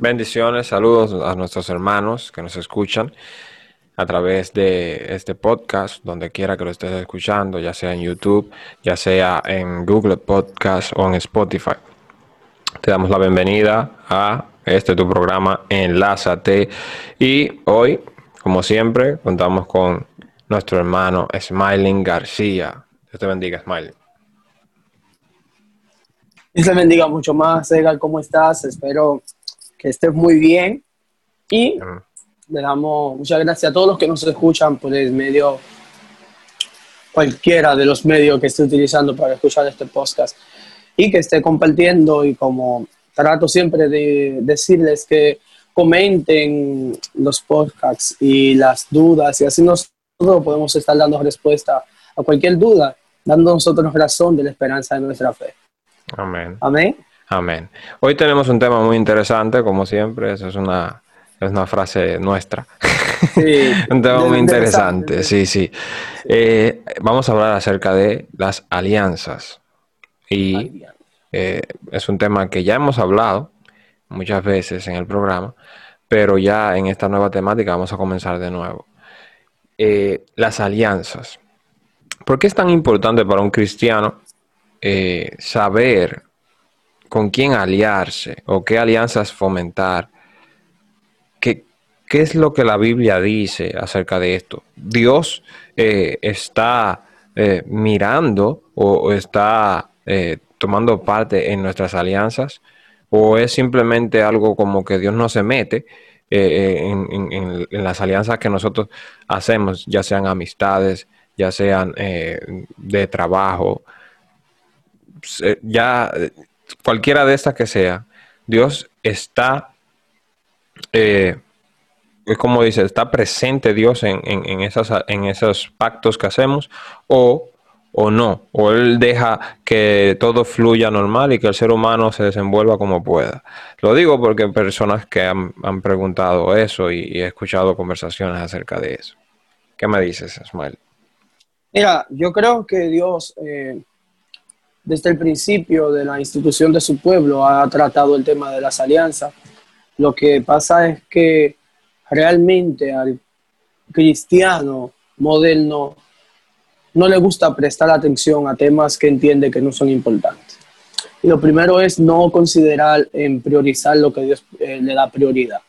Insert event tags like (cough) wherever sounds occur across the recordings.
Bendiciones, saludos a nuestros hermanos que nos escuchan a través de este podcast, donde quiera que lo estés escuchando, ya sea en YouTube, ya sea en Google Podcast o en Spotify. Te damos la bienvenida a este tu programa Enlázate y hoy, como siempre, contamos con nuestro hermano Smiling García. Dios te bendiga, Smiling. Dios te bendiga mucho más, Edgar, ¿cómo estás? Espero que estés muy bien. Y le damos muchas gracias a todos los que nos escuchan por el medio, cualquiera de los medios que esté utilizando para escuchar este podcast y que esté compartiendo y como trato siempre de decirles que comenten los podcasts y las dudas y así nosotros podemos estar dando respuesta a cualquier duda, dando nosotros razón de la esperanza de nuestra fe. Amén. Amén. Amén. Hoy tenemos un tema muy interesante, como siempre, eso es una, es una frase nuestra. Sí, (laughs) un tema muy interesante, sí, sí. Eh, vamos a hablar acerca de las alianzas. Y eh, es un tema que ya hemos hablado muchas veces en el programa, pero ya en esta nueva temática vamos a comenzar de nuevo. Eh, las alianzas. ¿Por qué es tan importante para un cristiano saber con quién aliarse o qué alianzas fomentar. ¿Qué, qué es lo que la Biblia dice acerca de esto? Dios eh, está eh, mirando o, está eh, tomando parte en nuestras alianzas o es simplemente algo como que Dios no se mete en, las alianzas que nosotros hacemos, ya sean amistades, ya sean de trabajo. Ya cualquiera de estas que sea, Dios está, eh, como dice, está presente Dios en, esas, en esos pactos que hacemos o, o no, o Él deja que todo fluya normal y que el ser humano se desenvuelva como pueda. Lo digo porque personas que han, preguntado eso y, he escuchado conversaciones acerca de eso. ¿Qué me dices, Ismael? Mira, yo creo que Dios... Eh, desde el principio de la institución de su pueblo ha tratado el tema de las alianzas. Lo que pasa es que realmente al cristiano moderno no le gusta prestar atención a temas que entiende que no son importantes. Y lo primero es no considerar en priorizar lo que Dios eh, le da prioridad.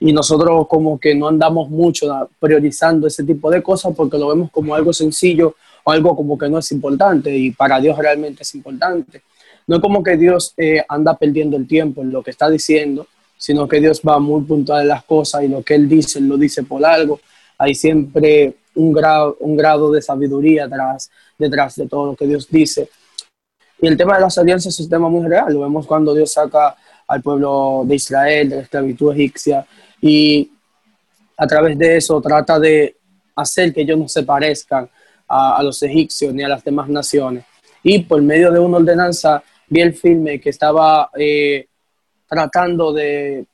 Y nosotros como que no andamos mucho priorizando ese tipo de cosas porque lo vemos como algo sencillo algo como que no es importante y para Dios realmente es importante. No es como que Dios eh, anda perdiendo el tiempo en lo que está diciendo, sino que Dios va muy puntual en las cosas y lo que Él dice, lo dice por algo. Hay siempre un grado, un grado de sabiduría detrás, detrás de todo lo que Dios dice. Y el tema de las alianzas es un tema muy real. Lo vemos cuando Dios saca al pueblo de Israel de la esclavitud egipcia y a través de eso trata de hacer que ellos no se parezcan a, los egipcios ni a las demás naciones. Y por medio de una ordenanza vi el filme que estaba eh, tratando de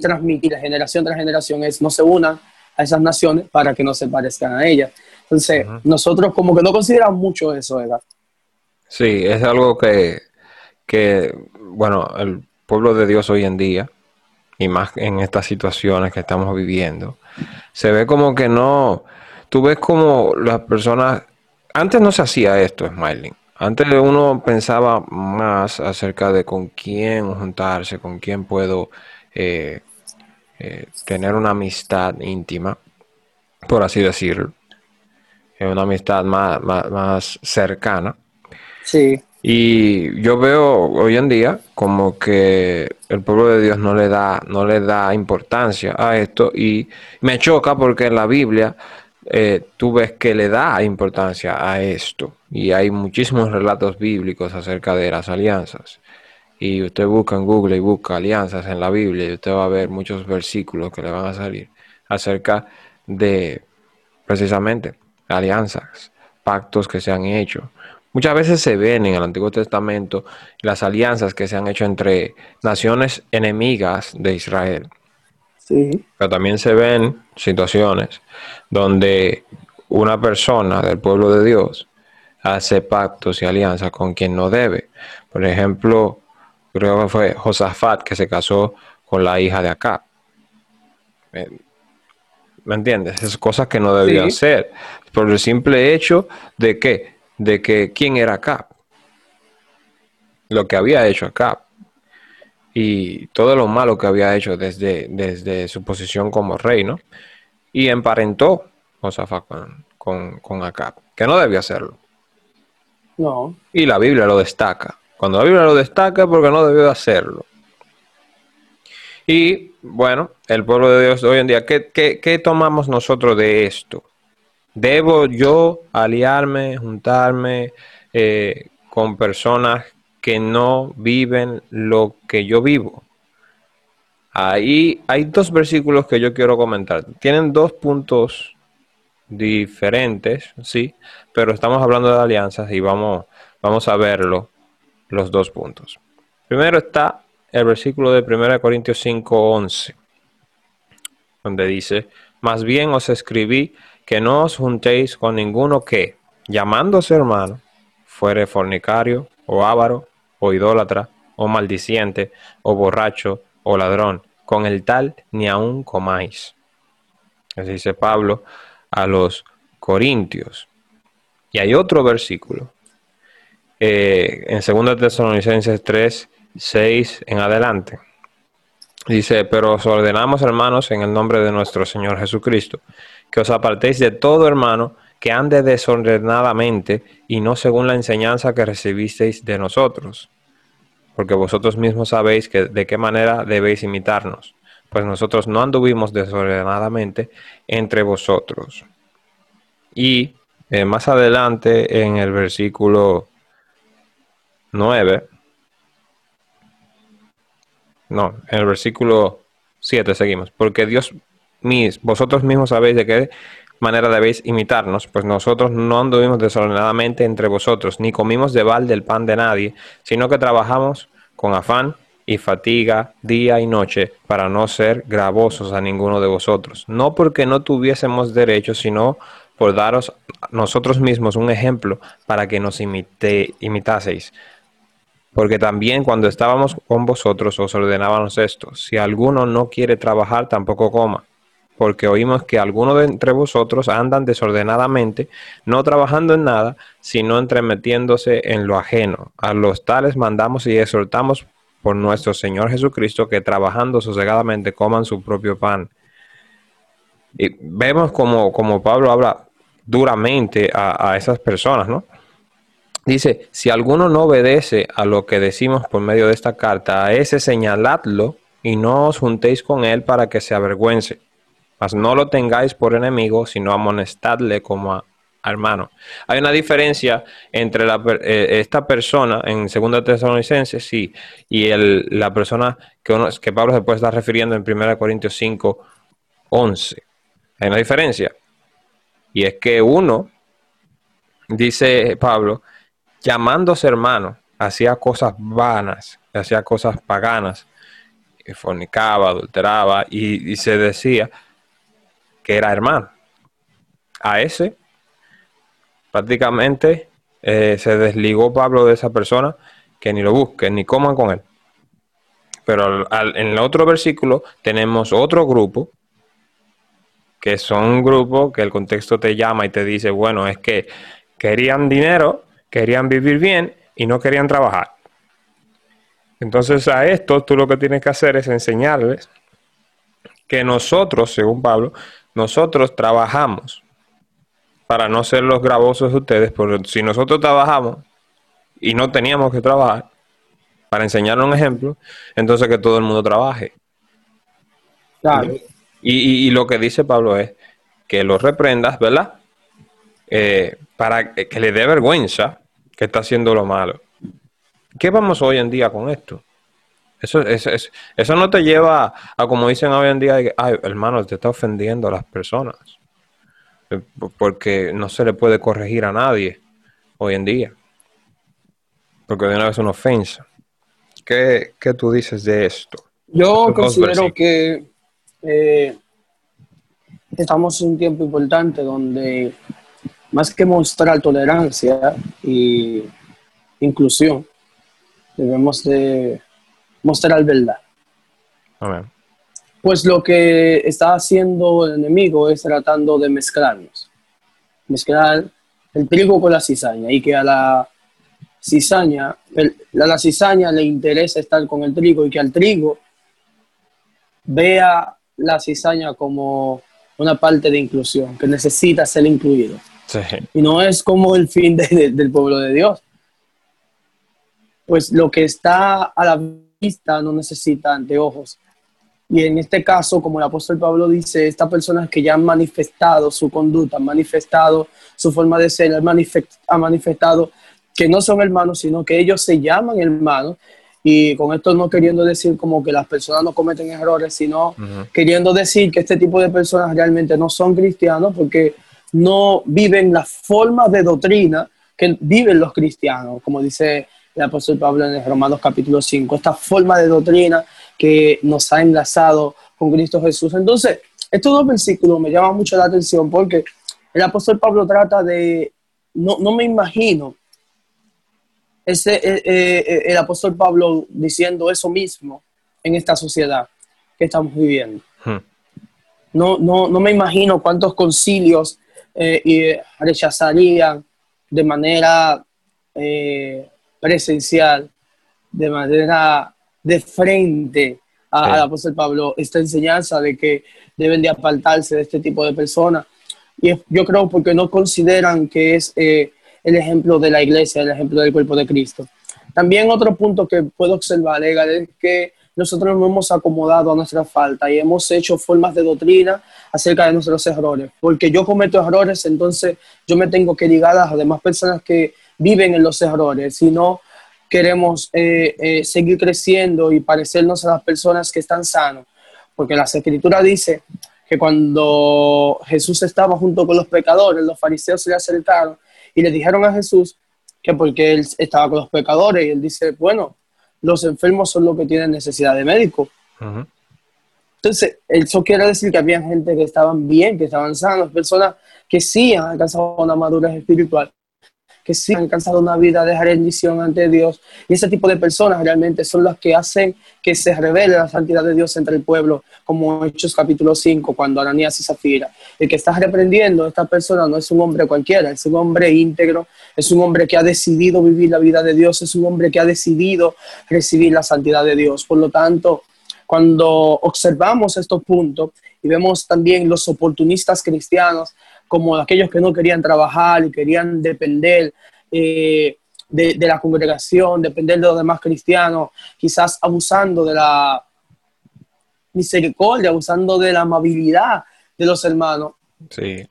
transmitir la generación tras generación es no se unan a esas naciones para que no se parezcan a ellas. Entonces, nosotros como que no consideramos mucho eso, ¿verdad? Sí, es algo que, que, bueno, el pueblo de Dios hoy en día, y más en estas situaciones que estamos viviendo, se ve como que no, tú ves como las personas, antes no se hacía esto, Smiling. Antes uno pensaba más acerca de con quién juntarse, con quién puedo eh, eh, tener una amistad íntima, por así decirlo. Una amistad más, más, cercana. Sí. Y yo veo hoy en día como que el pueblo de Dios no le da, no le da importancia a esto y me choca porque en la Biblia eh, tú ves que le da importancia a esto. Y hay muchísimos relatos bíblicos acerca de las alianzas. Y usted busca en Google y busca alianzas en la Biblia y usted va a ver muchos versículos que le van a salir acerca de precisamente alianzas, pactos que se han hecho. Muchas veces se ven en el Antiguo Testamento las alianzas que se han hecho entre naciones enemigas de Israel. Pero también se ven situaciones donde una persona del pueblo de Dios hace pactos y alianzas con quien no debe. Por ejemplo, creo que fue Josafat que se casó con la hija de acá. ¿Me entiendes? Es cosas que no debía hacer. Por el simple hecho de que, de que quién era acá. Lo que había hecho acá. Y todo lo malo que había hecho desde, desde su posición como rey, ¿no? Y emparentó Josafat con, con, con Acab, que no debía hacerlo. No. Y la Biblia lo destaca. Cuando la Biblia lo destaca porque no debió hacerlo. Y bueno, el pueblo de Dios hoy en día, ¿qué, tomamos nosotros de esto? ¿Debo yo aliarme, juntarme eh, con personas que no viven lo que yo vivo? Ahí hay dos versículos que yo quiero comentar. Tienen dos puntos diferentes, sí, pero estamos hablando de alianzas y vamos, vamos a verlo, los dos puntos. Primero está el versículo de 1 Corintios 5, 11, donde dice, más bien os escribí que no os juntéis con ninguno que, llamándose hermano, fuere fornicario, o avaro, o idólatra, o maldiciente, o borracho, o ladrón, con el tal ni aun comáis. Así dice Pablo a los Corintios. Y hay otro versículo eh, en 2 Tesalonicenses 3, 6 en adelante. Dice, pero os ordenamos, hermanos, en el nombre de nuestro Señor Jesucristo, que os apartéis de todo hermano que ande desordenadamente y no según la enseñanza que recibisteis de nosotros. Porque vosotros mismos sabéis que, de qué manera debéis imitarnos, pues nosotros no anduvimos desordenadamente entre vosotros. Y eh, más adelante en el versículo 9, no, en el versículo 7 seguimos. Porque Dios, mis, vosotros mismos sabéis de qué manera debéis imitarnos, pues nosotros no anduvimos desordenadamente entre vosotros, ni comimos de balde el pan de nadie, sino que trabajamos con afán y fatiga día y noche para no ser gravosos a ninguno de vosotros. No porque no tuviésemos derecho, sino por daros nosotros mismos un ejemplo para que nos imite, imitaseis. Porque también cuando estábamos con vosotros os ordenábamos esto, si alguno no quiere trabajar, tampoco coma, porque oímos que algunos de entre vosotros andan desordenadamente, no trabajando en nada, sino entremetiéndose en lo ajeno. A los tales mandamos y exhortamos por nuestro Señor Jesucristo que trabajando sosegadamente coman su propio pan. Y vemos como, como Pablo habla duramente a, a esas personas, ¿no? Dice, si alguno no obedece a lo que decimos por medio de esta carta, a ese señaladlo y no os juntéis con él para que se avergüence. Mas no lo tengáis por enemigo, sino amonestadle como a, hermano. Hay una diferencia entre eh, esta persona en 2 Tesalonicenses, y la persona que, que Pablo se puede estar refiriendo en 1 Corintios 5, 11. Hay una diferencia. Y es que uno, dice Pablo, llamándose hermano, hacía cosas vanas, hacía cosas paganas, fornicaba, adulteraba y, se decía que era hermano. A ese prácticamente eh, se desligó Pablo de esa persona que ni lo busquen ni coman con él. Pero en el otro versículo tenemos otro grupo que son un grupo que el contexto te llama y te dice, bueno, es que querían dinero querían vivir bien y no querían trabajar. Entonces a esto tú lo que tienes que hacer es enseñarles que nosotros, según Pablo, nosotros trabajamos para no ser los gravosos de ustedes, porque si nosotros trabajamos y no teníamos que trabajar, para enseñar un ejemplo, entonces que todo el mundo trabaje. Y, lo que dice Pablo es que los reprendas, ¿verdad? Eh, para que le dé vergüenza que está haciendo lo malo. ¿Qué vamos hoy en día con esto? Eso, eso, eso, no te lleva a, como dicen hoy en día, ay, hermano, te está ofendiendo a las personas. Eh, porque no se le puede corregir a nadie hoy en día. Porque de una vez es una ofensa. ¿Qué, tú dices de esto? Yo considero que eh, estamos en un tiempo importante donde más que mostrar tolerancia y inclusión, debemos de mostrar verdad. Pues lo que está haciendo el enemigo es tratando de mezclarnos, mezclar el trigo con la cizaña y que a la cizaña, a la cizaña le interesa estar con el trigo y que al trigo vea la cizaña como una parte de inclusión, que necesita ser incluido. Y no es como el fin del pueblo de Dios. Pues lo que está a la vista no necesita anteojos. Y en este caso, como el apóstol Pablo dice, estas personas que ya han manifestado su conducta, han manifestado su forma de ser, han manifestado que no son hermanos, sino que ellos se llaman hermanos y con esto no queriendo decir como que las personas no cometen errores, sino queriendo decir que este tipo de personas realmente no son cristianos porque no viven las formas de doctrina que viven los cristianos, como dice el apóstol Pablo en Romanos capítulo 5, esta forma de doctrina que nos ha enlazado con Cristo Jesús. Entonces, estos dos versículos me llaman mucho la atención porque el apóstol Pablo trata de, no, no me imagino ese, eh, eh, el apóstol Pablo diciendo eso mismo en esta sociedad que estamos viviendo. Hmm. No, no, no me imagino cuántos concilios eh, rechazarían de manera presencial, de manera de frente al apóstol Pablo, esta enseñanza de que deben de apartarse de este tipo de personas. Y yo creo porque no consideran que es el ejemplo de la iglesia, el ejemplo del cuerpo de Cristo. También otro punto que puedo observar, es que nosotros nos hemos acomodado a nuestra falta y hemos hecho formas de doctrina acerca de nuestros errores. Porque yo cometo errores, entonces yo me tengo que ligar a las demás personas que viven en los errores. Si no queremos eh, eh, seguir creciendo y parecernos a las personas que están sanos. Porque la escritura dice que cuando Jesús estaba junto con los pecadores, los fariseos se le acercaron y le dijeron a Jesús que porque él estaba con los pecadores y él dice, bueno, los enfermos son los que tienen necesidad de médico. Entonces, eso quiere decir que había gente que estaban bien, que estaban sanos, personas que sí han alcanzado una madurez espiritual que sí han alcanzado una vida de rendición ante Dios. Y ese tipo de personas realmente son las que hacen que se revele la santidad de Dios entre el pueblo, como Hechos capítulo 5, cuando Ananías y Zafira. El que está reprendiendo esta persona no es un hombre cualquiera, es un hombre íntegro, es un hombre que ha decidido vivir la vida de Dios, es un hombre que ha decidido recibir la santidad de Dios. Por lo tanto, cuando observamos estos puntos y vemos también los oportunistas cristianos como aquellos que no querían trabajar y querían depender eh, de, la congregación, depender de los demás cristianos, quizás abusando de la misericordia, abusando de la amabilidad de los hermanos.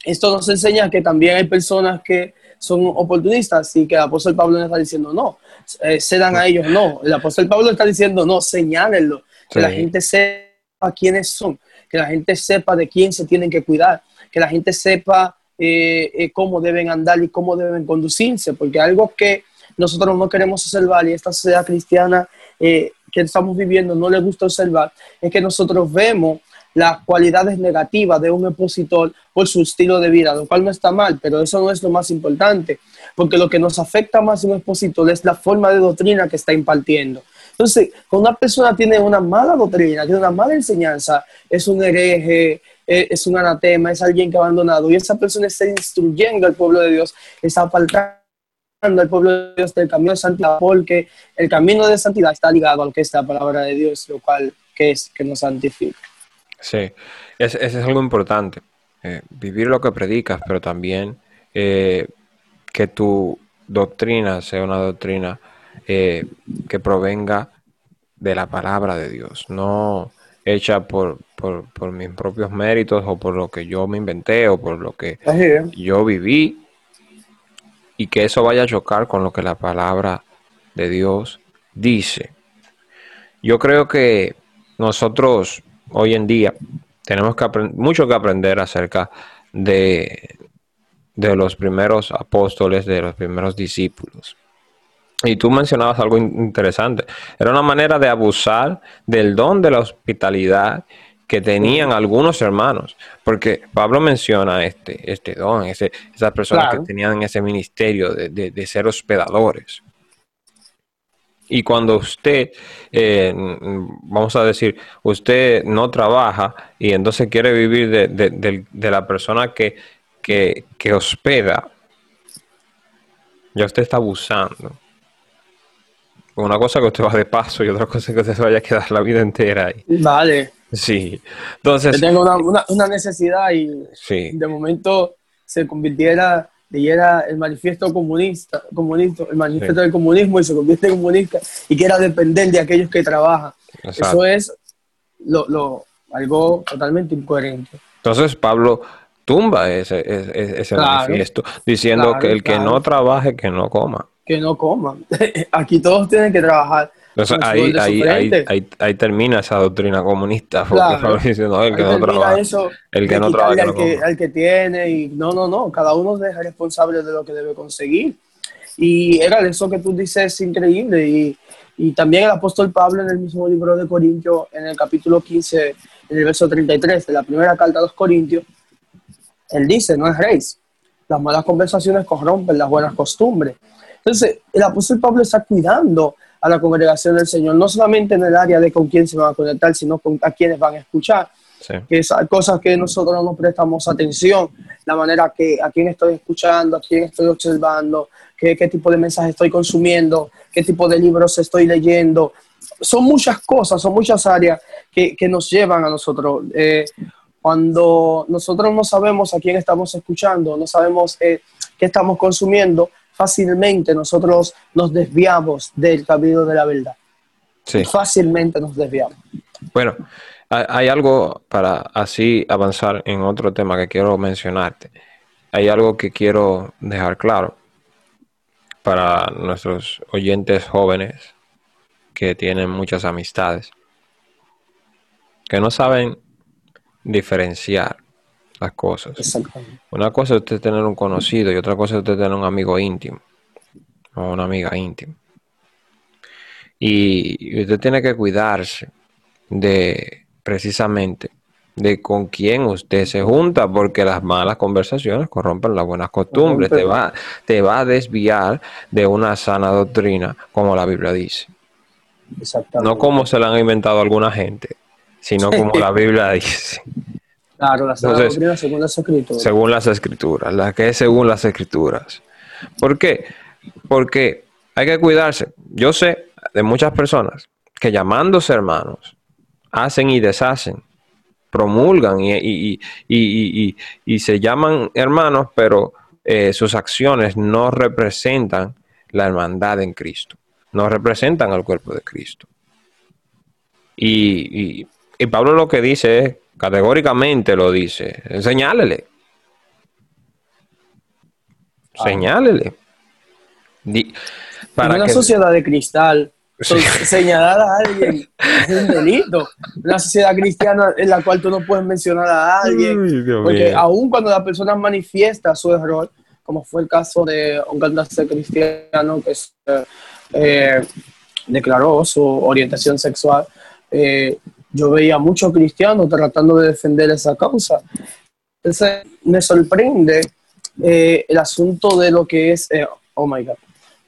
Esto nos enseña que también hay personas que son oportunistas y que el apóstol Pablo no está diciendo no, eh, cedan a ellos, no. El apóstol Pablo está diciendo no, señálenlo, que la gente sepa quiénes son, que la gente sepa de quién se tienen que cuidar, que la gente sepa eh, eh, cómo deben andar y cómo deben conducirse, porque algo que nosotros no queremos observar y esta sociedad cristiana eh, que estamos viviendo no le gusta observar, es que nosotros vemos las cualidades negativas de un expositor por su estilo de vida, lo cual no está mal, pero eso no es lo más importante, porque lo que nos afecta más a un expositor es la forma de doctrina que está impartiendo. Entonces, cuando una persona tiene una mala doctrina, tiene una mala enseñanza, es un hereje, es un anatema, es alguien que ha abandonado, y esa persona está instruyendo al pueblo de Dios, está apartando al pueblo de Dios del camino de santidad, porque el camino de santidad está ligado a lo que es la palabra de Dios, lo cual que es que nos santifica. Sí, ese es algo importante, eh, vivir lo que predicas, pero también eh, que tu doctrina sea una doctrina eh, que provenga de la palabra de Dios, no hecha por, por, mis propios méritos o por lo que yo me inventé o por lo que yo viví y que eso vaya a chocar con lo que la palabra de Dios dice. Yo creo que nosotros hoy en día tenemos que mucho que aprender acerca de, de los primeros apóstoles, de los primeros discípulos. Y tú mencionabas algo interesante. Era una manera de abusar del don de la hospitalidad que tenían algunos hermanos. Porque Pablo menciona este, este don, ese, esas personas que tenían ese ministerio de, ser hospedadores. Y cuando usted, eh, vamos a decir, usted no trabaja y entonces quiere vivir de, la persona que, que, que hospeda, ya usted está abusando. Una cosa que usted va de paso y otra cosa que usted se vaya a quedar la vida entera ahí. Vale. Sí. Entonces. Yo tengo una, necesidad y de momento se convirtiera, leyera el manifiesto comunista, comunista el manifiesto del comunismo y se convierte en comunista y quiera depender de aquellos que trabajan. Eso es lo, algo totalmente incoherente. Entonces Pablo tumba ese, ese, manifiesto diciendo que el que no trabaje, que no coma que no coman. (laughs) Aquí todos tienen que trabajar. ahí, ahí, ahí, termina esa doctrina comunista. Porque diciendo, el que no trabaja. el que no trabaja. Al, que, al que tiene, y no, no, no. Cada uno es responsable de lo que debe conseguir. Y era eso que tú dices increíble. Y, y también el apóstol Pablo en el mismo libro de Corintios, en el capítulo 15, en el verso 33 de la primera carta a los Corintios, él dice, no es rey. Las malas conversaciones corrompen las buenas costumbres. Entonces, el apóstol Pablo está cuidando a la congregación del Señor, no solamente en el área de con quién se van a conectar, sino con a quienes van a escuchar. Que esas cosas que nosotros no nos prestamos atención, la manera que a quién estoy escuchando, a quién estoy observando, qué, qué tipo de mensajes estoy consumiendo, qué tipo de libros estoy leyendo. Son muchas cosas, son muchas áreas que, que nos llevan a nosotros. Eh, cuando nosotros no sabemos a quién estamos escuchando, no sabemos eh, qué estamos consumiendo, fácilmente nosotros nos desviamos del camino de la verdad. Sí. Fácilmente nos desviamos. Bueno, hay algo para así avanzar en otro tema que quiero mencionarte. Hay algo que quiero dejar claro para nuestros oyentes jóvenes que tienen muchas amistades, que no saben diferenciar las cosas. Una cosa es usted tener un conocido y otra cosa es usted tener un amigo íntimo o una amiga íntima. Y usted tiene que cuidarse de precisamente de con quién usted se junta, porque las malas conversaciones corrompen las buenas costumbres, te va, te va a desviar de una sana doctrina, como la Biblia dice. No como se la han inventado alguna gente, sino como la Biblia dice. Claro, la según las escrituras. Según las escrituras, la que es según las escrituras. ¿Por qué? Porque hay que cuidarse. Yo sé de muchas personas que llamándose hermanos, hacen y deshacen, promulgan y, y, se llaman hermanos, pero eh, sus acciones no representan la hermandad en Cristo, no representan al cuerpo de Cristo. Y, Pablo lo que dice es categóricamente lo dice. Señálele. Ah. Señálele. para una sociedad de cristal, señalar a alguien es un delito. Una sociedad cristiana en la cual tú no puedes mencionar a alguien. porque aún cuando la persona manifiesta su error, como fue el caso de un cantante cristiano que eh, declaró su orientación sexual, eh, yo veía muchos cristianos tratando de defender esa causa. Entonces, me sorprende eh, el asunto de lo que es, eh, oh my God,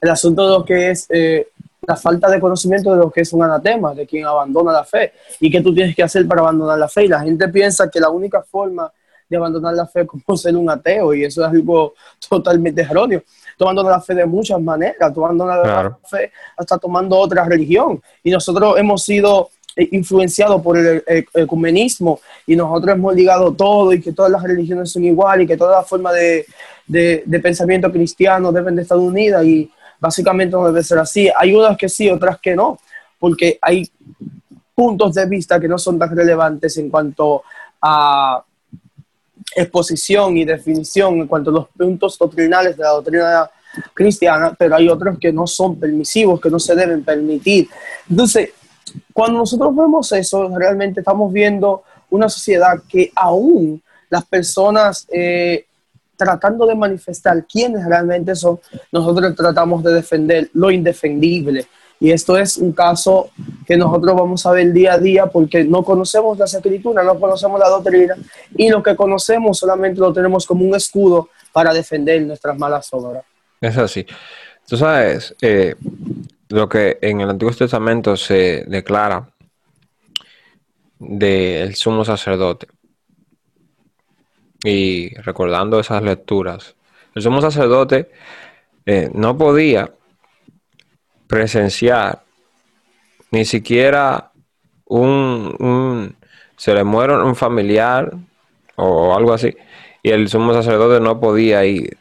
el asunto de lo que es eh, la falta de conocimiento de lo que es un anatema, de quien abandona la fe y qué tú tienes que hacer para abandonar la fe. Y la gente piensa que la única forma de abandonar la fe es como (laughs) ser un ateo y eso es algo totalmente erróneo. Tú abandonas la fe de muchas maneras, tú abandonas la fe hasta tomando otra religión. Y nosotros hemos sido influenciado por el, ecumenismo y nosotros hemos ligado todo y que todas las religiones son iguales y que toda la forma de, de, pensamiento cristiano deben de estar unidas y básicamente no debe ser así. Hay unas que sí, otras que no, porque hay puntos de vista que no son tan relevantes en cuanto a exposición y definición, en cuanto a los puntos doctrinales de la doctrina cristiana, pero hay otros que no son permisivos, que no se deben permitir. Entonces, cuando nosotros vemos eso, realmente estamos viendo una sociedad que aún las personas eh, tratando de manifestar quiénes realmente son, nosotros tratamos de defender lo indefendible. Y esto es un caso que nosotros vamos a ver día a día porque no conocemos las escrituras, no conocemos la doctrina y lo que conocemos solamente lo tenemos como un escudo para defender nuestras malas obras. Es así. Tú sabes, eh, lo que en el Antiguo Testamento se declara del sumo sacerdote. Y recordando esas lecturas, el sumo sacerdote eh, no podía presenciar ni siquiera un, se le muere un familiar o algo así y el sumo sacerdote no podía ir.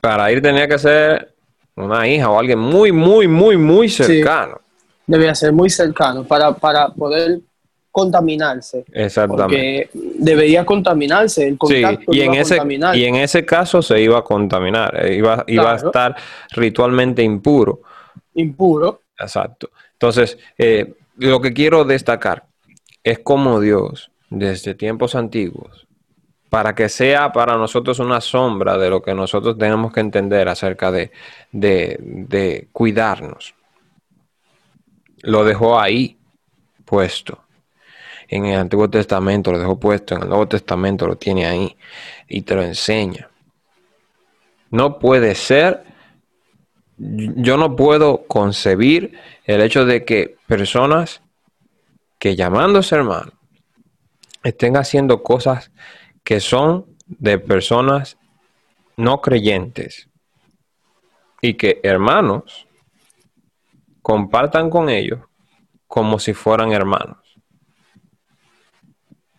Para ir tenía que ser una hija o alguien muy, muy, muy, muy cercano. debía ser muy cercano para, para poder contaminarse. Exactamente. Porque debería contaminarse, el contacto y en ese Y en ese caso se iba a contaminar, eh, iba, iba a estar ritualmente impuro. Impuro. Exacto. Entonces, eh, lo que quiero destacar es cómo Dios, desde tiempos antiguos, para que sea para nosotros una sombra de lo que nosotros tenemos que entender acerca de, de, cuidarnos. Lo dejó ahí puesto. En el Antiguo Testamento lo dejó puesto, en el Nuevo Testamento lo tiene ahí y te lo enseña. No puede ser, yo no puedo concebir el hecho de que personas que llamándose hermanos estén haciendo cosas que son de personas no creyentes y que hermanos compartan con ellos como si fueran hermanos.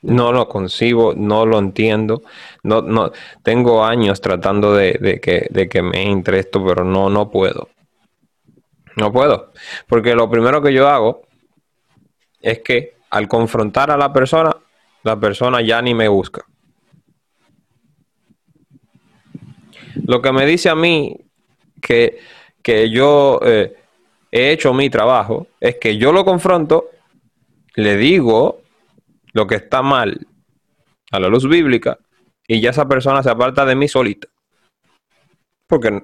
No lo concibo, no lo entiendo. No, no, tengo años tratando de, que, de que me entre esto, pero no, no puedo. No puedo. Porque lo primero que yo hago es que al confrontar a la persona, la persona ya ni me busca. Lo que me dice a mí que, yo eh, he hecho mi trabajo es que yo lo confronto, le digo lo que está mal a la luz bíblica y ya esa persona se aparta de mí solita. Porque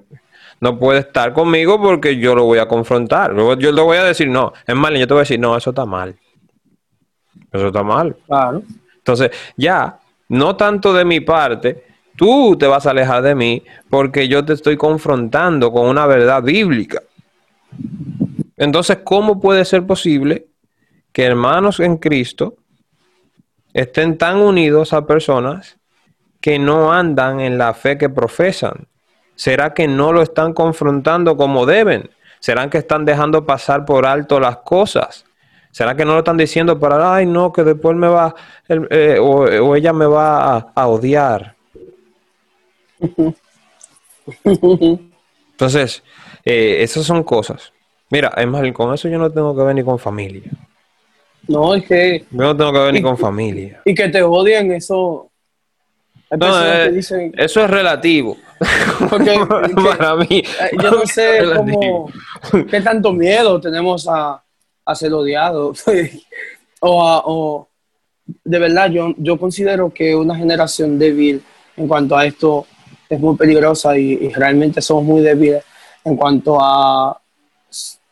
no puede estar conmigo porque yo lo voy a confrontar. yo le voy a decir, no, es mal, y yo te voy a decir, no, eso está mal. Eso está mal. Claro. Entonces, ya, no tanto de mi parte, tú te vas a alejar de mí porque yo te estoy confrontando con una verdad bíblica. Entonces, ¿cómo puede ser posible que hermanos en Cristo estén tan unidos a personas que no andan en la fe que profesan? ¿Será que no lo están confrontando como deben? ¿Será que están dejando pasar por alto las cosas? ¿Será que no lo están diciendo para, ay, no, que después me va, eh, o, ella me va a odiar? Entonces, eh, esas son cosas. Mira, es más, con eso yo no tengo que ver ni con familia. No, es que. Yo no tengo que ver ni con familia. Y que te odien, eso. Eh, eso es relativo. (laughs) (laughs) Para mí. Eh, yo no sé (laughs) cómo. ¿Qué tanto miedo tenemos a, a ser odiados? o, o. De verdad, yo, yo considero que una generación débil en cuanto a esto es muy peligrosa y, realmente somos muy débiles en cuanto a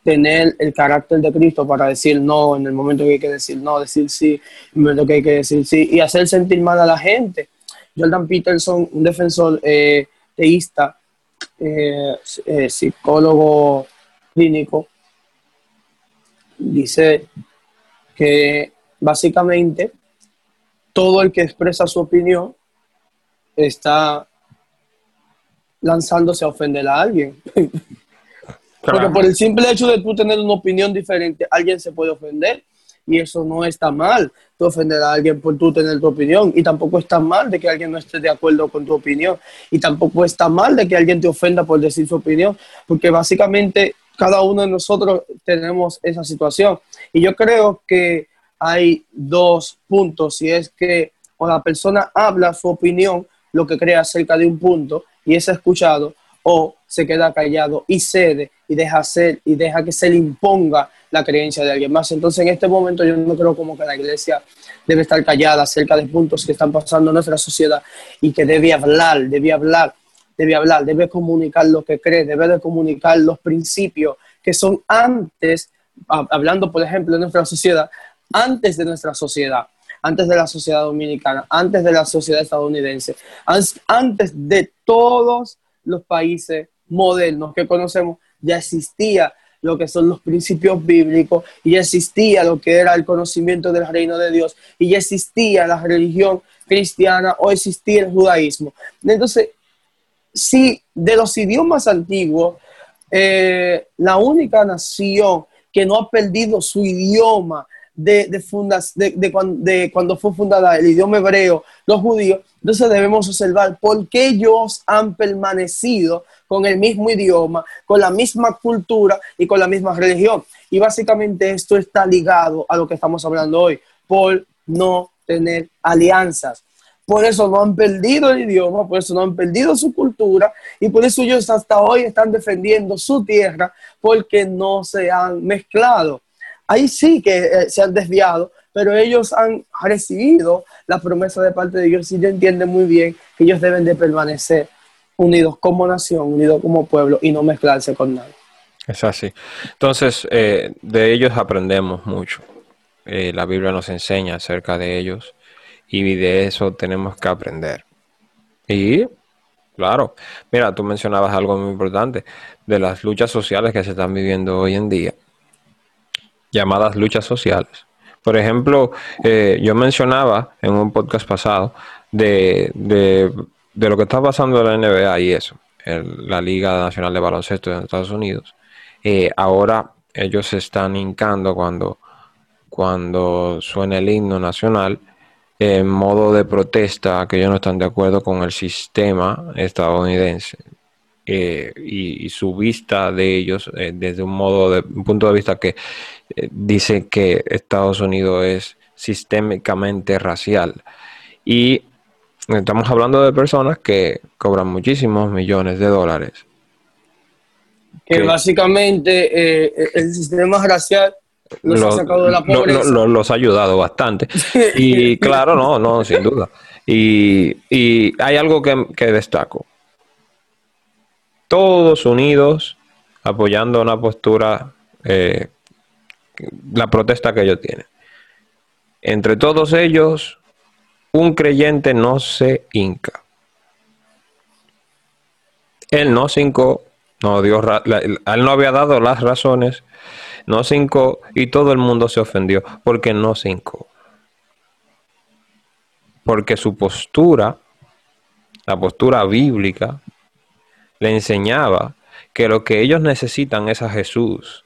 tener el carácter de Cristo para decir no en el momento que hay que decir no, decir sí en el momento que hay que decir sí y hacer sentir mal a la gente. Jordan Peterson, un defensor eh, teísta, eh, eh, psicólogo clínico, dice que básicamente todo el que expresa su opinión está lanzándose a ofender a alguien. (laughs) Porque por el simple hecho de tú tener una opinión diferente, alguien se puede ofender. Y eso no está mal, tú ofender a alguien por tú tener tu opinión. Y tampoco está mal de que alguien no esté de acuerdo con tu opinión. Y tampoco está mal de que alguien te ofenda por decir su opinión, porque básicamente cada uno de nosotros tenemos esa situación. Y yo creo que hay dos puntos. Y es que cuando la persona habla su opinión, lo que cree acerca de un punto y es escuchado o se queda callado y cede y deja hacer y deja que se le imponga la creencia de alguien más. Entonces en este momento yo no creo como que la iglesia debe estar callada acerca de puntos que están pasando en nuestra sociedad y que debe hablar, debe hablar, debe hablar, debe comunicar lo que cree, debe de comunicar los principios que son antes, hablando por ejemplo de nuestra sociedad, antes de nuestra sociedad antes de la sociedad dominicana, antes de la sociedad estadounidense, antes de todos los países modernos que conocemos, ya existía lo que son los principios bíblicos y existía lo que era el conocimiento del reino de Dios y existía la religión cristiana o existía el judaísmo. Entonces, si de los idiomas antiguos, eh, la única nación que no ha perdido su idioma de, de, cuando, fue fundada el idioma hebreo, los judíos, entonces debemos observar por qué ellos han permanecido con el mismo idioma, con la misma cultura y con la misma religión. Y básicamente esto está ligado a lo que estamos hablando hoy, por no tener alianzas. Por eso no han perdido el idioma, por eso no han perdido su cultura y por eso ellos hasta hoy están defendiendo su tierra porque no se han mezclado ahí sí que eh, se han desviado, pero ellos han recibido la promesa de parte de Dios y ellos entienden muy bien que ellos deben de permanecer unidos como nación, unidos como pueblo y no mezclarse con nadie. Es así. Entonces, eh, de ellos aprendemos mucho. Eh, la Biblia nos enseña acerca de ellos y de eso tenemos que aprender. Y, claro, mira, tú mencionabas algo muy importante de las luchas sociales que se están viviendo hoy en día llamadas luchas sociales. Por ejemplo, eh, yo mencionaba en un podcast pasado de, lo que está pasando en la NBA y eso, la Liga Nacional de Baloncesto de Estados Unidos. Eh, ahora ellos se están hincando cuando, cuando suena el himno nacional en modo de protesta que ellos no están de acuerdo con el sistema estadounidense. Eh, y, su vista de ellos desde un modo de un punto de vista que eh, dice que Estados Unidos es sistémicamente racial y estamos hablando de personas que cobran muchísimos millones de dólares que, básicamente el sistema racial los, ha sacado de la pobreza. los ha ayudado bastante. (laughs) Y claro, no, no, sin duda. Y, y hay algo que, que destaco todos unidos apoyando una postura, eh, la protesta que ellos tienen. Entre todos ellos, un creyente no se hinca. Él no se no dio, él no había dado las razones, no se hincó y todo el mundo se ofendió porque no se hincó. Porque su postura, la postura bíblica, le enseñaba que lo que ellos necesitan es a Jesús.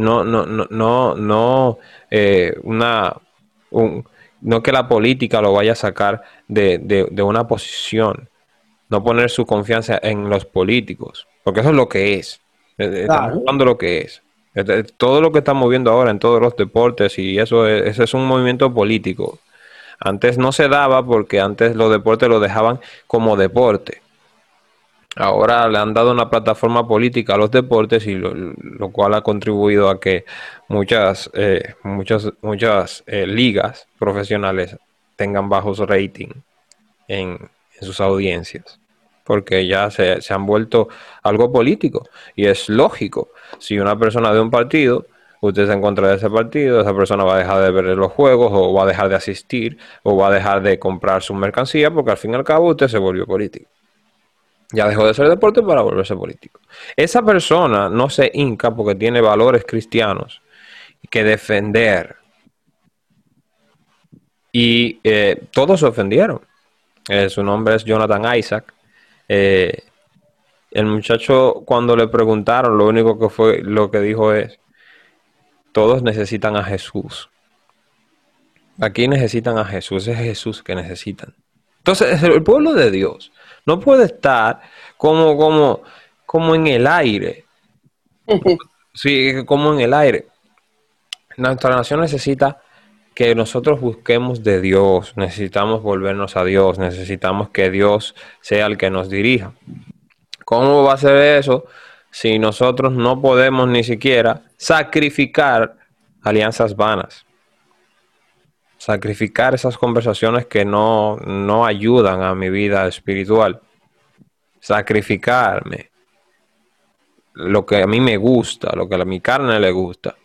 No, no, no, no, no, eh, una, no que la política lo vaya a sacar de, una posición. No poner su confianza en los políticos, porque eso es lo que es. Eh, eh, estamos hablando de lo que es. Todo lo que estamos viendo ahora en todos los deportes y eso es, es un movimiento político. Antes no se daba porque antes los deportes lo dejaban como deporte ahora le han dado una plataforma política a los deportes y lo, cual ha contribuido a que muchas, eh, muchas, muchas eh, ligas profesionales tengan bajos rating en, sus audiencias porque ya se, se, han vuelto algo político y es lógico si una persona de un partido usted se encuentra de ese partido, esa persona va a dejar de ver los juegos o va a dejar de asistir o va a dejar de comprar su mercancía porque al fin y al cabo usted se volvió político. Ya dejó de ser deporte para volverse político. Esa persona no se hinca porque tiene valores cristianos que defender. Y eh, todos se ofendieron. Eh, su nombre es Jonathan Isaac. Eh, el muchacho cuando le preguntaron, lo único que fue, lo que dijo es, todos necesitan a Jesús. Aquí necesitan a Jesús, es Jesús que necesitan. Entonces, el pueblo de Dios no puede estar como, como, como en el aire. (laughs) Sí, como en el aire. Nuestra nación necesita que nosotros busquemos de Dios, necesitamos volvernos a Dios, necesitamos que Dios sea el que nos dirija. ¿Cómo va a ser eso si nosotros no podemos ni siquiera sacrificar alianzas vanas? Sacrificar esas conversaciones que no, no ayudan a mi vida espiritual. Sacrificarme lo que a mí me gusta, lo que a mi carne le gusta.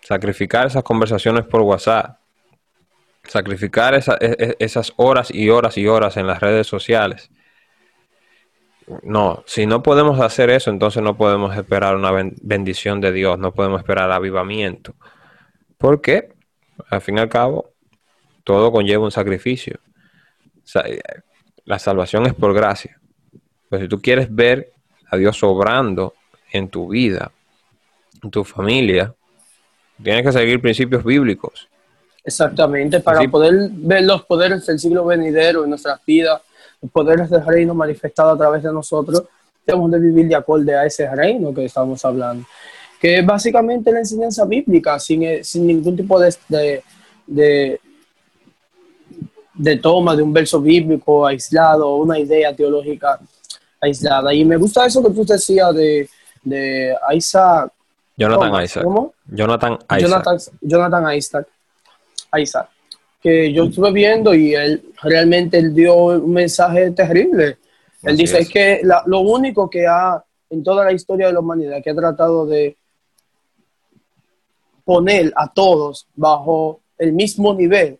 Sacrificar esas conversaciones por WhatsApp. Sacrificar e, e, esas horas y horas y horas en las redes sociales. no, si no podemos hacer eso, entonces no podemos esperar una bendición de Dios, no podemos esperar avivamiento. Porque, al fin y al cabo, todo conlleva un sacrificio. La salvación es por gracia. Pero si tú quieres ver a Dios obrando en tu vida, en tu familia, tienes que seguir principios bíblicos. Exactamente, para poder ver los poderes del siglo venidero en nuestras vidas, los poderes del reino manifestado a través de nosotros, tenemos de vivir de acuerdo a ese reino que estamos hablando, que es básicamente la enseñanza bíblica, sin, eh, sin ningún tipo de, de, de, toma de un verso bíblico aislado, una idea teológica aislada. Y me gusta eso que tú decías de, de Isaac. Jonathan Isaac. ¿Cómo? Jonathan Isaac. Jonathan, Jonathan Isaac. Isaac que yo estuve viendo y él realmente él dio un mensaje terrible. Él dice es. que lo único que ha en toda la historia de la humanidad que ha tratado de poner a todos bajo el mismo nivel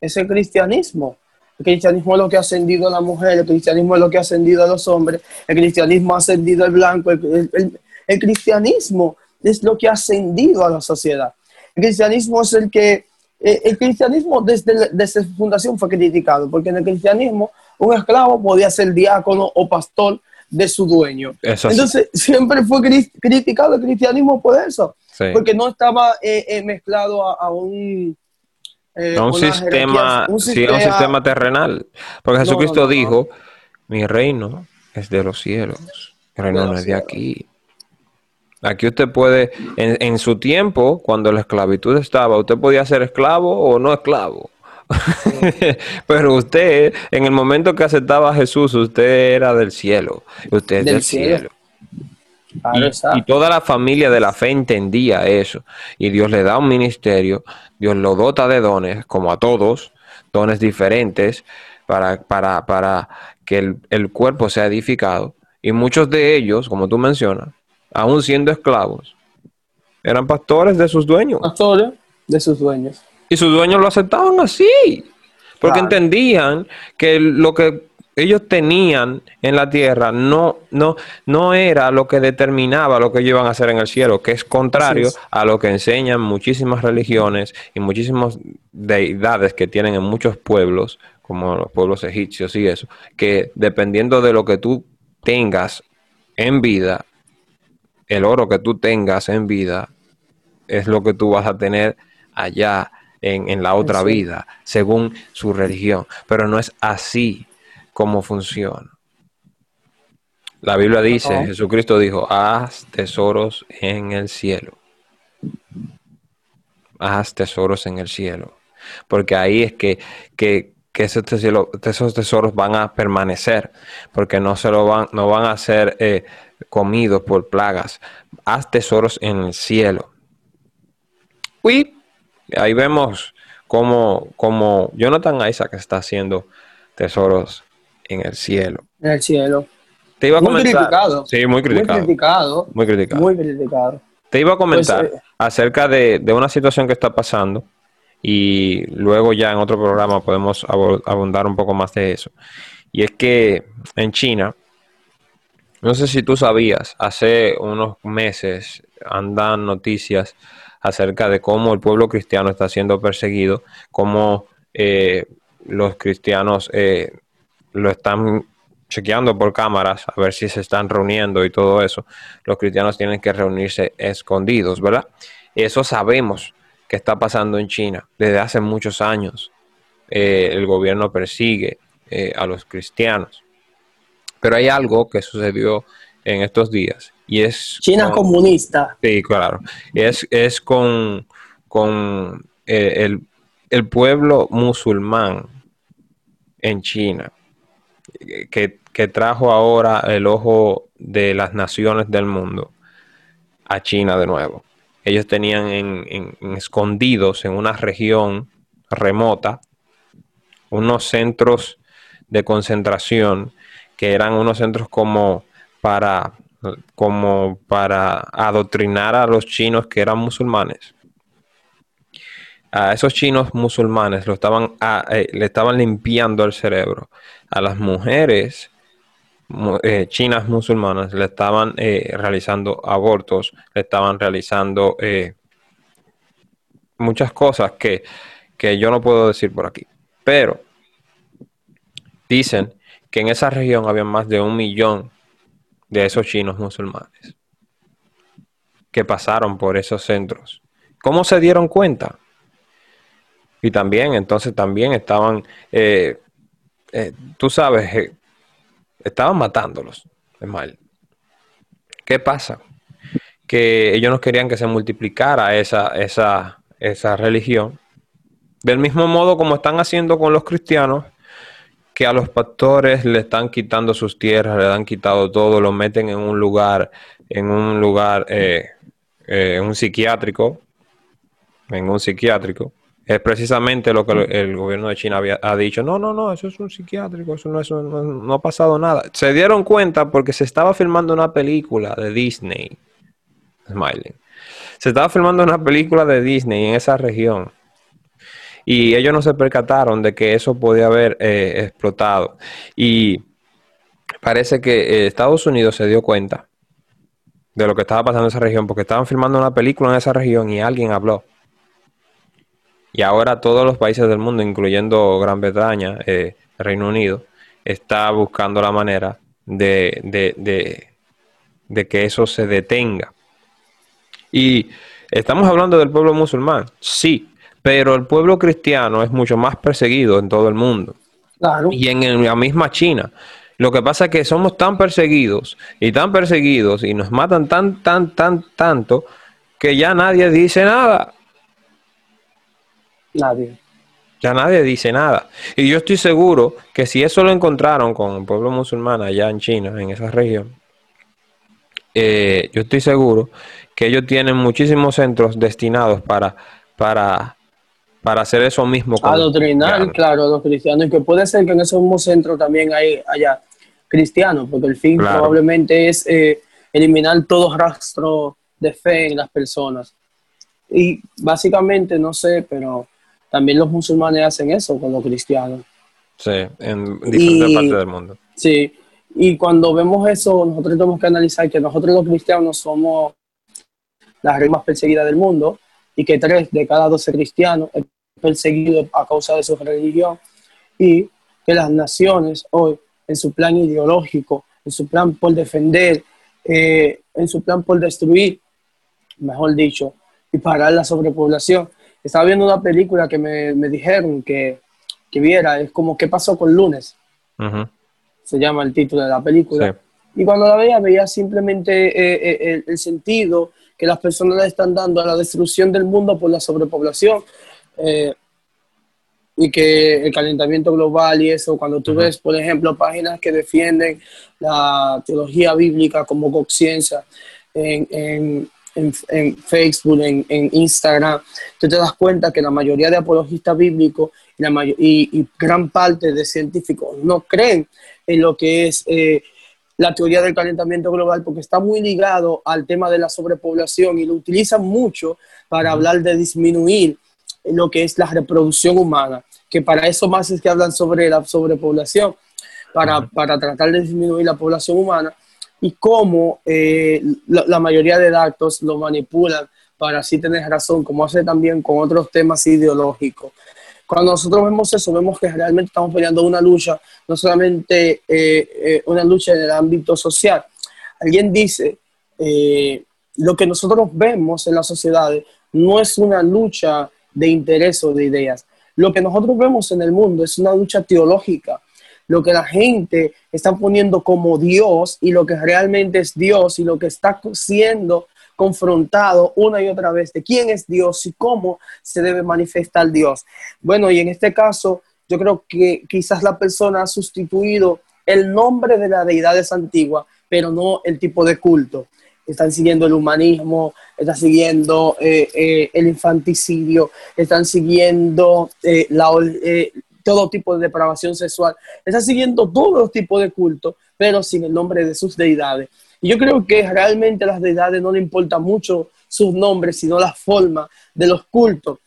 es el cristianismo. El cristianismo es lo que ha ascendido a la mujer, el cristianismo es lo que ha ascendido a los hombres, el cristianismo ha ascendido al blanco, el, el cristianismo es lo que ha ascendido a la sociedad. El cristianismo es el que eh, el cristianismo desde, desde, su fundación fue criticado, porque en el cristianismo un esclavo podía ser diácono o pastor de su dueño. Entonces siempre fue criticado el cristianismo por eso, porque no estaba eh, eh, mezclado a, un... un, sistema, un, sistema, terrenal, porque Jesucristo dijo, mi reino es de los cielos, mi reino no es de aquí. Aquí usted puede, en, su tiempo, cuando la esclavitud estaba, usted podía ser esclavo o no esclavo. (laughs) Pero usted, en el momento que aceptaba a Jesús, usted era del cielo. Usted es del, cielo. Y, toda la familia de la fe entendía eso. Y Dios le da un ministerio, Dios lo dota de dones, como a todos, dones diferentes, para, para, para que el, el cuerpo sea edificado. Y muchos de ellos, como tú mencionas, aún siendo esclavos, eran pastores de sus dueños. Pastores de sus dueños. Y sus dueños lo aceptaban así, porque entendían que lo que ellos tenían en la tierra no, no, no era lo que determinaba lo que ellos iban a hacer en el cielo, que es contrario a lo que enseñan muchísimas religiones y muchísimas deidades que tienen en muchos pueblos, como los pueblos egipcios y eso, que dependiendo de lo que tú tengas en vida, el oro que tú tengas en vida es lo que tú vas a tener allá en, la otra vida, según su religión. Pero no es así como funciona. La Biblia dice, Jesucristo dijo, haz tesoros en el cielo. Haz tesoros en el cielo. Porque ahí es que, que, esos, tesoros, van a permanecer, porque no, se lo van, no van a ser eh, comidos por plagas. Haz tesoros en el cielo. Y ahí vemos cómo, cómo Jonathan Isaac está haciendo tesoros en el cielo. En el cielo. Te iba a muy criticado. Sí, muy criticado. Muy criticado. Muy criticado. Muy criticado. Te iba a comentar pues, eh, acerca de, de, una situación que está pasando y luego ya en otro programa podemos abundar un poco más de eso. Y es que en China no sé si tú sabías, hace unos meses andan noticias acerca de cómo el pueblo cristiano está siendo perseguido, cómo eh, los cristianos eh, lo están chequeando por cámaras a ver si se están reuniendo y todo eso. Los cristianos tienen que reunirse escondidos, ¿verdad? Eso sabemos que está pasando en China desde hace muchos años. Eh, el gobierno persigue a los cristianos. Pero hay algo que sucedió en estos días y es... China comunista. Sí, claro. Es, es con, con eh, el, pueblo musulmán en China, que, trajo ahora el ojo de las naciones del mundo a China de nuevo. Ellos tenían en, escondidos en una región remota unos centros de concentración que eran unos centros como para, como para adoctrinar a los chinos que eran musulmanes. A esos chinos musulmanes estaban, eh, le estaban limpiando el cerebro. A las mujeres eh, chinas musulmanas le estaban eh, realizando abortos, le estaban realizando muchas cosas que, que yo no puedo decir por aquí. Pero dicen que en esa región había más de un millón de esos chinos musulmanes que pasaron por esos centros. ¿Cómo se dieron cuenta? Y también, entonces también estaban, eh, eh, tú sabes, eh, estaban matándolos, mal. ¿Qué pasa? Que ellos no querían que se multiplicara esa, esa, esa religión. Del mismo modo como están haciendo con los cristianos, que a los pastores le están quitando sus tierras, le han quitado todo, lo meten en un lugar, en un lugar, eh, eh, un psiquiátrico, en un psiquiátrico. Es precisamente lo que el gobierno de China había, ha dicho. No, no, no, eso es un psiquiátrico, eso no, eso no, ha pasado nada. Se dieron cuenta porque se estaba filmando una película de Disney. Smiling. Se estaba filmando una película de Disney en esa región y ellos no se percataron de que eso podía haber eh, explotado. Y parece que eh, Estados Unidos se dio cuenta de lo que estaba pasando en esa región, porque estaban filmando una película en esa región y alguien habló. Y ahora todos los países del mundo, incluyendo Gran Bretaña, eh, Reino Unido, está buscando la manera de, de, de, de que eso se detenga. Y estamos hablando del pueblo musulmán, sí, pero el pueblo cristiano es mucho más perseguido en todo el mundo. Y en, la misma China. Lo que pasa es que somos tan perseguidos y tan perseguidos y nos matan tan, tan, tan, tanto que ya nadie dice nada. Nadie. Ya nadie dice nada. Y yo estoy seguro que si eso lo encontraron con el pueblo musulmán allá en China, en esa región, eh, yo estoy seguro que ellos tienen muchísimos centros destinados para, para para hacer eso mismo. Adoctrinar, claro, los cristianos. Y que puede ser que en ese mismo centro también hay, haya cristianos, porque el fin probablemente es eh, eliminar todo rastro de fe en las personas. Y básicamente, no sé, pero también los musulmanes hacen eso con los cristianos. Sí, en diferentes partes del mundo. Sí, y cuando vemos eso, nosotros tenemos que analizar que nosotros los cristianos somos las redes más perseguidas del mundo y que tres de cada doce cristianos es perseguido a causa de su religión y que las naciones hoy en su plan ideológico, en su plan por defender, eh, en su plan por destruir, mejor dicho, y parar la sobrepoblación. Estaba viendo una película que me, me dijeron que, que, viera, es como ¿Qué pasó con lunes? Se llama el título de la película. Y cuando la veía, veía simplemente eh, eh, el, sentido que las personas le están dando a la destrucción del mundo por la sobrepoblación. Eh, y que el calentamiento global y eso, cuando tú ves, por ejemplo, páginas que defienden la teología bíblica como conciencia en, en, en, Facebook, en, Instagram, tú te das cuenta que la mayoría de apologistas bíblicos y, la y, gran parte de científicos no creen en lo que es la teoría del calentamiento global porque está muy ligado al tema de la sobrepoblación y lo utilizan mucho para hablar de disminuir lo que es la reproducción humana, que para eso más es que hablan sobre la sobrepoblación, para, para tratar de disminuir la población humana y cómo eh, la, mayoría de datos lo manipulan para así tener razón, como hace también con otros temas ideológicos. Cuando nosotros vemos eso, vemos que realmente estamos peleando una lucha, no solamente eh, eh, una lucha en el ámbito social. Alguien dice, lo que nosotros vemos en las sociedades no es una lucha de interés o de ideas. Lo que nosotros vemos en el mundo es una lucha teológica. Lo que la gente está poniendo como Dios y lo que realmente es Dios y lo que está siendo confrontado una y otra vez de quién es Dios y cómo se debe manifestar Dios. Bueno, y en este caso, yo creo que quizás la persona ha sustituido el nombre de las deidades antiguas, pero no el tipo de culto. Están siguiendo el humanismo, están siguiendo eh, eh, el infanticidio, están siguiendo eh, todo tipo de depravación sexual, están siguiendo todos los tipos de culto, pero sin el nombre de sus deidades. Y yo creo que realmente a las deidades no le importa mucho sus nombres, sino la forma de los cultos.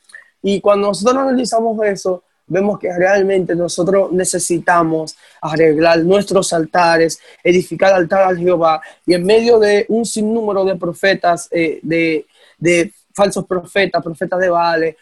Y cuando nosotros analizamos eso, vemos que realmente nosotros necesitamos arreglar nuestros altares, edificar altar a Jehová, y en medio de un sinnúmero de profetas, eh, de, falsos profetas, profetas de Baal,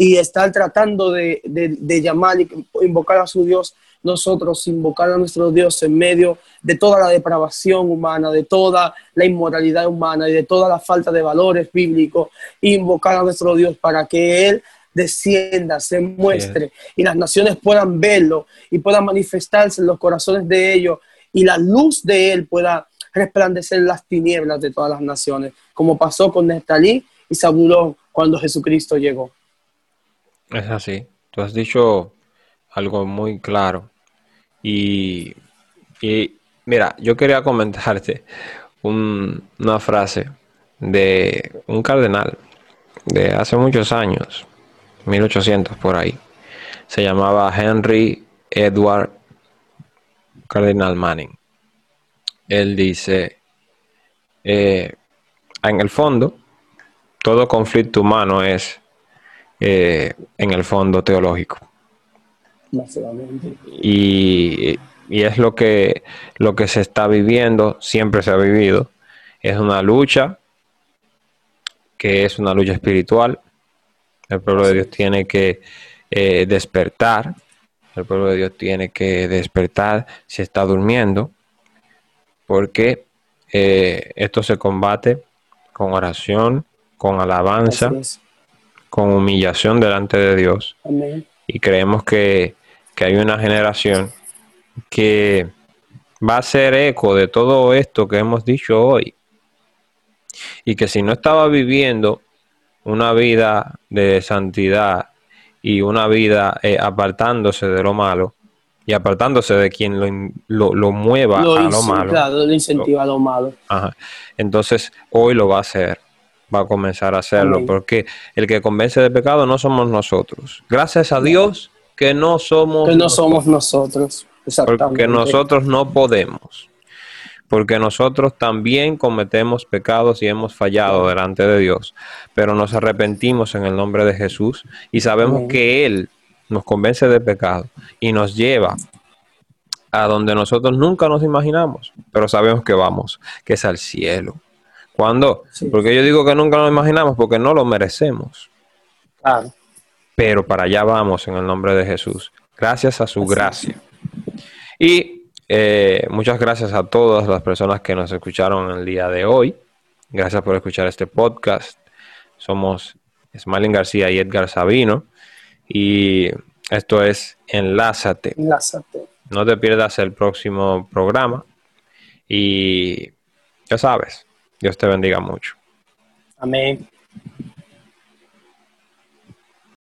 y estar tratando de, de, de llamar y invocar a su Dios, nosotros invocar a nuestro Dios en medio de toda la depravación humana, de toda la inmoralidad humana y de toda la falta de valores bíblicos, invocar a nuestro Dios para que Él descienda, se muestre y las naciones puedan verlo y puedan manifestarse en los corazones de ellos y la luz de Él pueda resplandecer las tinieblas de todas las naciones, como pasó con Nestalí y Zabulón cuando Jesucristo llegó. Es así. Tú has dicho algo muy claro. Y, mira, yo quería comentarte una frase de un cardenal de hace muchos años, 1800 por ahí. Se llamaba Henry Edward Cardinal Manning. Él dice, eh, en el fondo, todo conflicto humano es eh, en el fondo teológico. Y, es lo que, lo que se está viviendo, siempre se ha vivido. Es una lucha que es una lucha espiritual. El pueblo de Dios tiene que eh, despertar. El pueblo de Dios tiene que despertar si está durmiendo. Porque eh, esto se combate con oración, con alabanza, con humillación delante de Dios. Y creemos que que hay una generación que va a ser eco de todo esto que hemos dicho hoy. Y que si no estaba viviendo una vida de santidad y una vida eh, apartándose de lo malo y apartándose de quien lo, lo, mueva a lo malo. Claro, lo incentiva a lo malo. Entonces hoy lo va a hacer, va a comenzar a hacerlo, porque el que convence de pecado no somos nosotros. Gracias a Dios que no somos que no nosotros. somos nosotros. Porque nosotros no podemos. Porque nosotros también cometemos pecados y hemos fallado delante de Dios. Pero nos arrepentimos en el nombre de Jesús y sabemos que Él nos convence de pecado y nos lleva a donde nosotros nunca nos imaginamos, pero sabemos que vamos, que es al cielo. ¿Cuándo? Porque yo digo que nunca nos imaginamos porque no lo merecemos. Claro pero para allá vamos en el nombre de Jesús, gracias a su gracia. Y eh, muchas gracias a todas las personas que nos escucharon el día de hoy. Gracias por escuchar este podcast. Somos Smalin García y Edgar Sabino. Y esto es Enlázate. Enlázate. No te pierdas el próximo programa. Y ya sabes, Dios te bendiga mucho. Amén.